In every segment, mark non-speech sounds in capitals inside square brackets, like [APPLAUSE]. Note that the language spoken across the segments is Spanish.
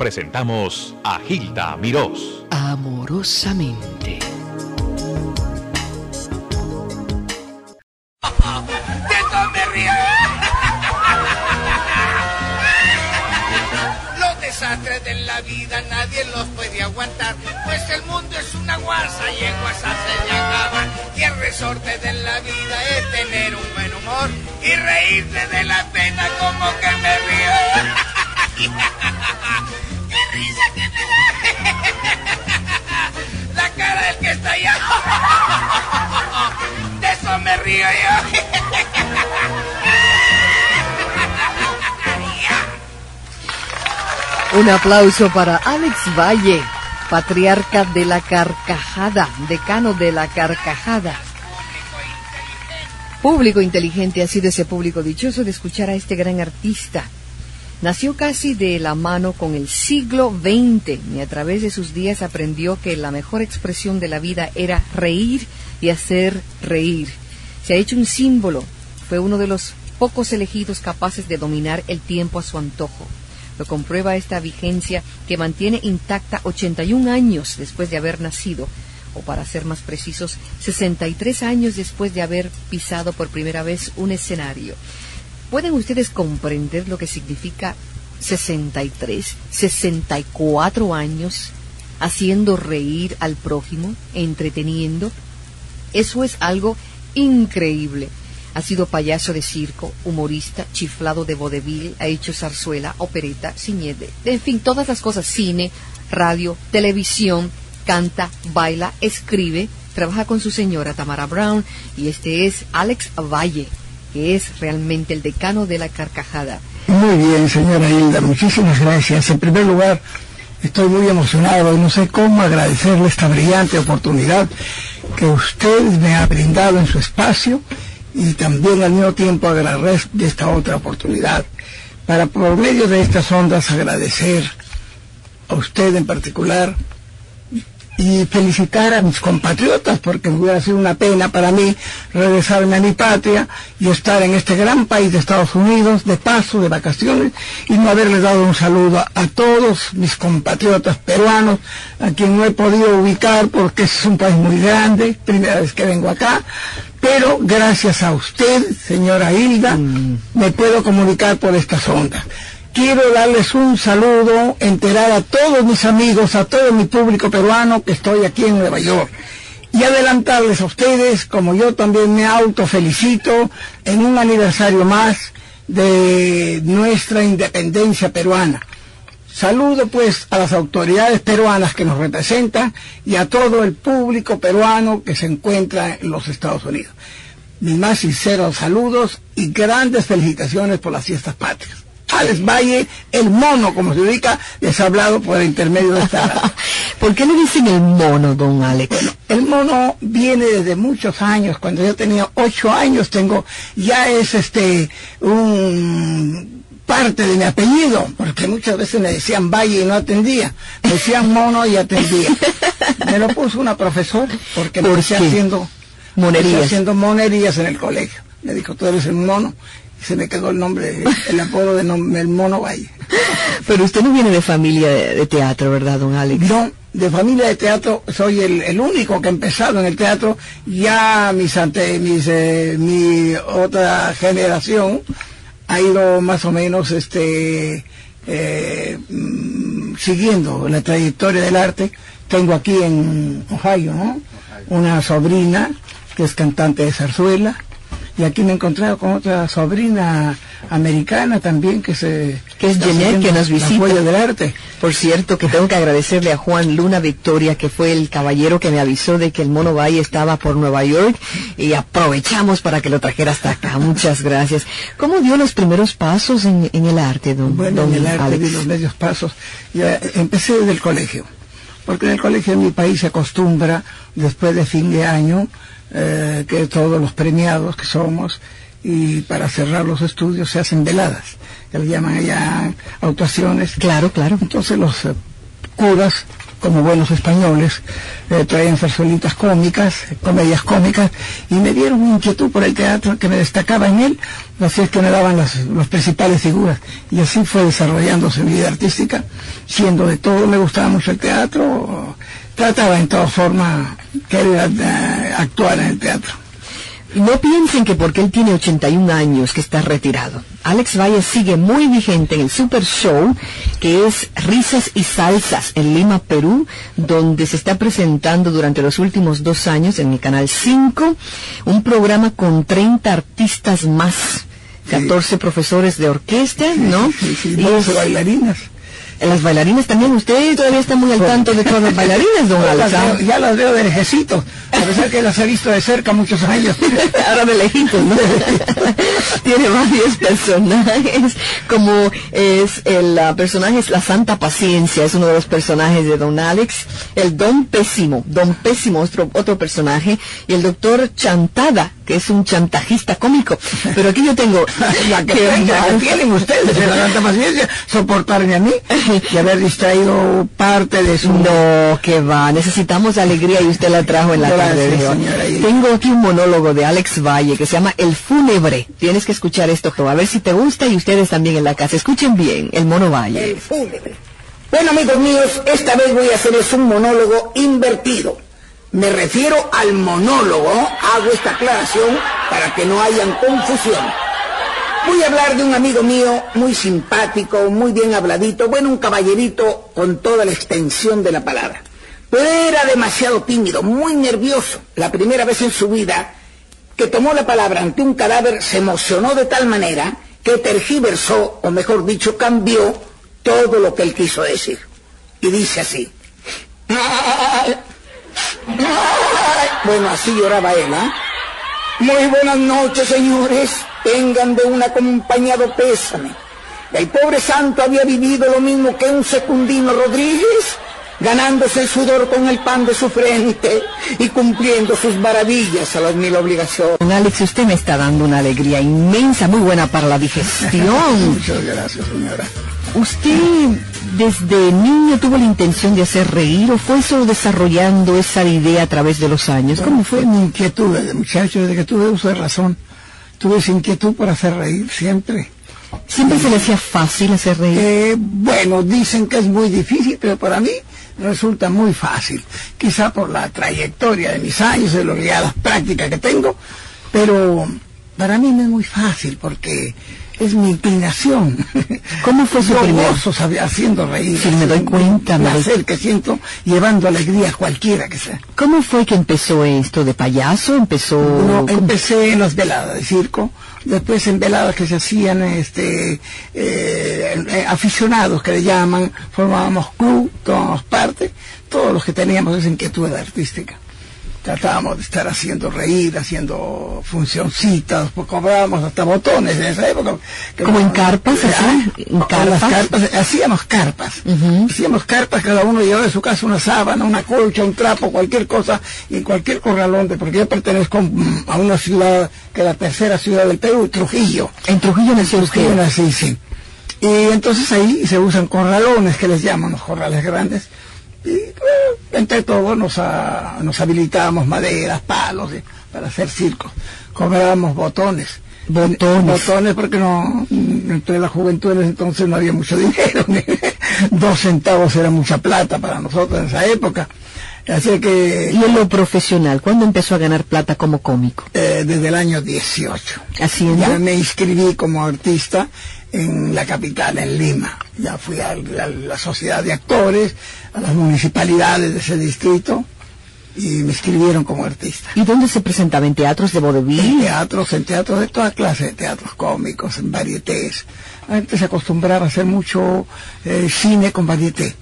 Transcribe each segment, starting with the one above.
presentamos a Gilda Mirós. Amorosamente. Los desastres de la vida nadie los puede aguantar, pues el mundo es una guasa y en guasa se le acaba. Y el resorte de la vida es tener un buen humor y reírse de la pena como que me río. [LAUGHS] ¡Qué risa que da! La cara del que está allá. [LAUGHS] De eso me río yo. [LAUGHS] Un aplauso para Alex Valle, patriarca de la carcajada, decano de la carcajada. Público inteligente ha sido ese público dichoso de escuchar a este gran artista. Nació casi de la mano con el siglo XX y a través de sus días aprendió que la mejor expresión de la vida era reír y hacer reír. Se ha hecho un símbolo, fue uno de los pocos elegidos capaces de dominar el tiempo a su antojo. Lo comprueba esta vigencia que mantiene intacta 81 años después de haber nacido, o para ser más precisos, 63 años después de haber pisado por primera vez un escenario. ¿Pueden ustedes comprender lo que significa 63, 64 años haciendo reír al prójimo, entreteniendo? Eso es algo increíble. Ha sido payaso de circo, humorista, chiflado de vodevil, ha hecho zarzuela, opereta, ciñede, en fin, todas las cosas, cine, radio, televisión, canta, baila, escribe, trabaja con su señora Tamara Brown y este es Alex Valle, que es realmente el decano de la carcajada. Muy bien, señora Hilda, muchísimas gracias. En primer lugar, estoy muy emocionado y no sé cómo agradecerle esta brillante oportunidad que usted me ha brindado en su espacio y también al mismo tiempo agradecer de esta otra oportunidad para por medio de estas ondas agradecer a usted en particular y felicitar a mis compatriotas porque hubiera sido una pena para mí regresarme a mi patria y estar en este gran país de Estados Unidos de paso, de vacaciones y no haberles dado un saludo a, a todos mis compatriotas peruanos a quien no he podido ubicar porque es un país muy grande, primera vez que vengo acá, pero gracias a usted, señora Hilda, me puedo comunicar por estas ondas. Quiero darles un saludo, enterar a todos mis amigos, a todo mi público peruano que estoy aquí en Nueva York. Y adelantarles a ustedes, como yo también me autofelicito, en un aniversario más de nuestra independencia peruana. Saludo pues a las autoridades peruanas que nos representan y a todo el público peruano que se encuentra en los Estados Unidos. Mis más sinceros saludos y grandes felicitaciones por las fiestas patrias. Alex Valle, el mono, como se ubica, les ha hablado por el intermedio de esta... [LAUGHS] ¿Por qué le dicen el mono, don Alex? Bueno, el mono viene desde muchos años. Cuando yo tenía ocho años, tengo, ya es este, un parte de mi apellido, porque muchas veces me decían Valle y no atendía, me decían mono y atendía. [LAUGHS] Me lo puso una profesora, porque ¿Por qué? haciendo Monerías. haciendo monerías en el colegio. Me dijo, tú eres el mono, se me quedó el nombre, el apodo de el mono Valle. [LAUGHS] Pero usted no viene de familia de, de teatro, ¿verdad, don Alex? No, de familia de teatro soy el, el único que ha empezado en el teatro. Ya mis ante, mis, eh, mi otra generación ha ido más o menos este eh, mm, siguiendo la trayectoria del arte. Tengo aquí en Ohio, ¿no? Una sobrina que es cantante de zarzuela. Y aquí me he encontrado con otra sobrina americana también que se Que es Jeanette, que nos visita. del arte. Por cierto, que tengo que agradecerle a Juan Luna Victoria, que fue el caballero que me avisó de que el Mono Valle estaba por Nueva York y aprovechamos para que lo trajera hasta acá. Muchas gracias. ¿Cómo dio los primeros pasos en, en el arte, don, Bueno, don en el arte Alex? di los medios pasos. Ya empecé desde el colegio, porque en el colegio en mi país se acostumbra, después de fin de año, eh, que todos los premiados que somos, y para cerrar los estudios se hacen veladas, que le llaman allá actuaciones. Claro, claro. Entonces los eh, curas como buenos españoles, eh, traían zarzuelitas cómicas, comedias cómicas, y me dieron una inquietud por el teatro que me destacaba en él, así es que me daban las, las principales figuras. Y así fue desarrollándose mi vida artística, siendo de todo, me gustaba mucho el teatro, trataba en toda forma querer eh, actuar en el teatro. No piensen que porque él tiene 81 años que está retirado. Alex Valle sigue muy vigente en el Super Show, que es Risas y Salsas en Lima, Perú, donde se está presentando durante los últimos dos años en el Canal 5, un programa con 30 artistas más, 14 profesores de orquesta, ¿no? Sí, Y 12 es- bailarinas. Las bailarinas también, usted todavía está muy al tanto de todas las bailarinas, don [LAUGHS] Alex. ya las veo de lejecitos, a pesar que las he visto de cerca muchos años. [LAUGHS] Ahora de lejitos, ¿no? [LAUGHS] Tiene varios personajes, como es el personaje es la Santa Paciencia, es uno de los personajes de Don Alex, el Don Pésimo, Don Pésimo, otro, otro personaje, y el Doctor Chantada, que es un chantajista cómico. Pero aquí yo tengo La [LAUGHS] que, que tienen ustedes de la [LAUGHS] tanta paciencia, soportarme a mí y haber distraído parte de su... No, que va, necesitamos alegría y usted la trajo en la Gracias, tarde de hoy. señora Iris. Tengo aquí un monólogo de Alex Valle que se llama El Fúnebre. Tienes que escuchar esto, a ver si te gusta y ustedes también en la casa. Escuchen bien, el mono Valle. fúnebre. Bueno, amigos míos, esta vez voy a hacerles un monólogo invertido. Me refiero al monólogo, hago esta aclaración para que no hayan confusión. Voy a hablar de un amigo mío muy simpático, muy bien habladito, bueno, un caballerito con toda la extensión de la palabra. Pero era demasiado tímido, muy nervioso. La primera vez en su vida que tomó la palabra ante un cadáver se emocionó de tal manera que tergiversó, o mejor dicho, cambió todo lo que él quiso decir. Y dice así. [LAUGHS] Bueno, así lloraba él, ¿ah? Muy buenas noches, señores. Tengan de un acompañado pésame. El pobre santo había vivido lo mismo que un secundino Rodríguez, ganándose el sudor con el pan de su frente y cumpliendo sus maravillas a las mil obligaciones. Alex, usted me está dando una alegría inmensa, muy buena para la digestión. [LAUGHS] Muchas gracias, señora. ¿Usted desde niño tuvo la intención de hacer reír o fue solo desarrollando esa idea a través de los años? ¿Cómo fue? mi inquietud desde muchacho, desde que tuve uso de razón. Tuve esa inquietud por hacer reír siempre. ¿Siempre se le hacía fácil hacer reír? Eh, bueno, dicen que es muy difícil, pero para mí resulta muy fácil. Quizá por la trayectoria de mis años, de lo que ya las prácticas que tengo, pero para mí no es muy fácil porque es mi inclinación. ¿Cómo fue su Yo primer- gozo saber- haciendo reír. Sí, me doy cuenta, me doy- placer que siento llevando alegría a cualquiera que sea. ¿Cómo fue que empezó esto de payaso? ¿Empezó...? No, empecé en las veladas de circo, después en veladas que se hacían este eh, eh, aficionados que le llaman, formábamos club, tomábamos parte, todos los que teníamos esa inquietud artística. Tratábamos de estar haciendo reír, haciendo funcioncitas, pues cobrábamos hasta botones en esa época. que ¿Como no- en carpas, así? Ah, ¿En las carpas? carpas, hacíamos carpas. Hacíamos carpas, cada uno llevaba de su casa una sábana, una colcha, un trapo, cualquier cosa, y en cualquier corralón, de- porque yo pertenezco a una ciudad que es la tercera ciudad del Perú, Trujillo. En Trujillo nació Trujillo, usted. nací, sí. Y entonces ahí se usan corralones, que les llaman los corrales grandes, y eh, entre todos nos, ah, nos habilitábamos maderas, palos, eh, para hacer circos. Cobrábamos botones. Botones. Botones porque no, mm, entre la juventud en ese entonces no había mucho [LAUGHS] dinero. Dos centavos era mucha plata para nosotros en esa época. Así que Y en lo profesional, ¿cuándo empezó a ganar plata como cómico? eh, desde el año 18. ¿Haciendo? Ya me inscribí como artista en la capital, en Lima. Ya fui a la, la sociedad de actores, a las municipalidades de ese distrito y me inscribieron como artista. ¿Y dónde se presentaba? ¿En teatros de En vodevil? teatros, en teatros de toda clase, de teatros cómicos, en varietés. Antes se acostumbraba a hacer mucho eh, cine con varieté.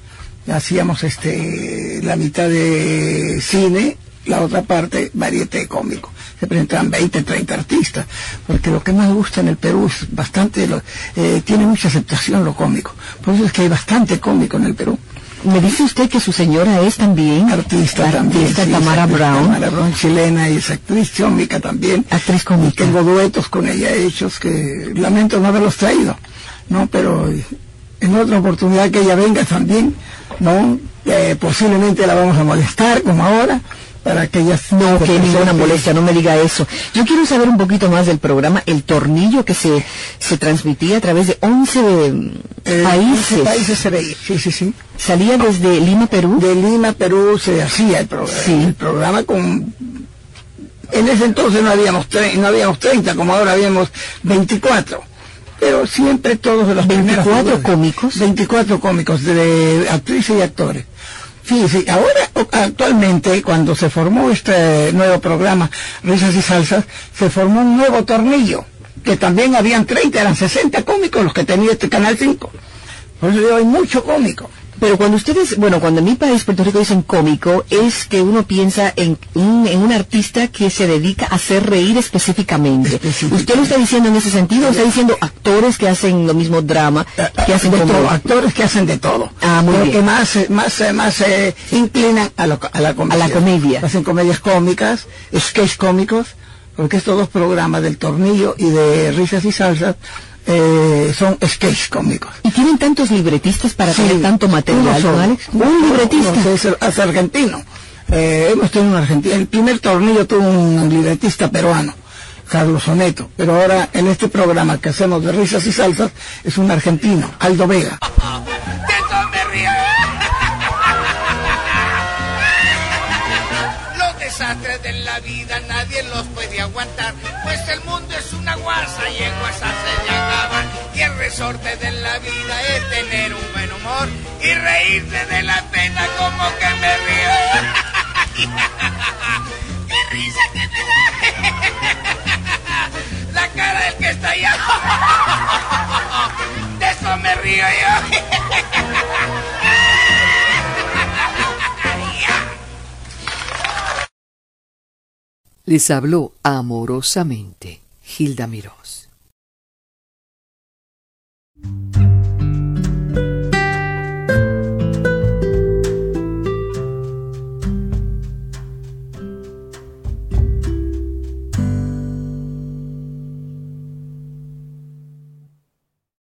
Hacíamos este la mitad de cine, la otra parte varieté cómico. Se presentaban 20, 30 artistas, porque lo que más gusta en el Perú es bastante, lo- eh, tiene mucha aceptación lo cómico. Por eso es que hay bastante cómico en el Perú. Me dice usted que su señora es también Artista también. sí, Tamara actriz, Brown. Tamara Brown, chilena y es actriz cómica también. Actriz cómica. Tengo duetos con ella hechos que lamento no haberlos traído, ¿no? Pero en otra oportunidad que ella venga también, ¿no? Eh, posiblemente la vamos a molestar como ahora para que ella no que ninguna molestia no me diga eso. Yo quiero saber un poquito más del programa el tornillo que se se transmitía a través de 11 eh, países. países sí sí sí. Salía desde Lima Perú de Lima Perú se hacía el programa sí. el programa con en ese entonces no habíamos no habíamos 30 como ahora habíamos 24 pero siempre todos los 24 cómicos 24 cómicos de actrices y actores ahora actualmente cuando se formó este nuevo programa Risas y Salsas, se formó un nuevo tornillo, que también habían 30, eran 60 cómicos los que tenía este Canal 5. Por eso hay mucho cómico. Pero cuando ustedes, bueno, cuando en mi país, Puerto Rico, dicen cómico, es que uno piensa en un, en un artista que se dedica a hacer reír específicamente. ¿Usted lo está diciendo en ese sentido está diciendo actores que hacen lo mismo drama, que hacen de todo, actores que hacen de todo. Ah, muy bien. que más, más, más se inclinan a, lo, a la comedia. A la comedia. Hacen comedias cómicas, sketch cómicos, porque estos dos programas del tornillo y de risas y salsas eh, son sketch cómicos. ¿Y tienen tantos libretistas para tener tanto material, Un libretista. es, argentino. Eh, hemos tenido un argentino. El primer tornillo tuvo un libretista peruano, Carlos Soneto. Pero ahora en este programa que hacemos de risas y salsas es un argentino, Aldo Vega. Los desastres de la vida nadie los puede aguantar, pues el mundo es una guasa y en guasa se resorte de la vida es tener un buen humor y reírse de la pena como que me río. [LAUGHS] ¡Qué risa que me da! [LAUGHS] La cara del que está allá. [LAUGHS] De eso me río yo. Les habló amorosamente Hilda Miró. Thank you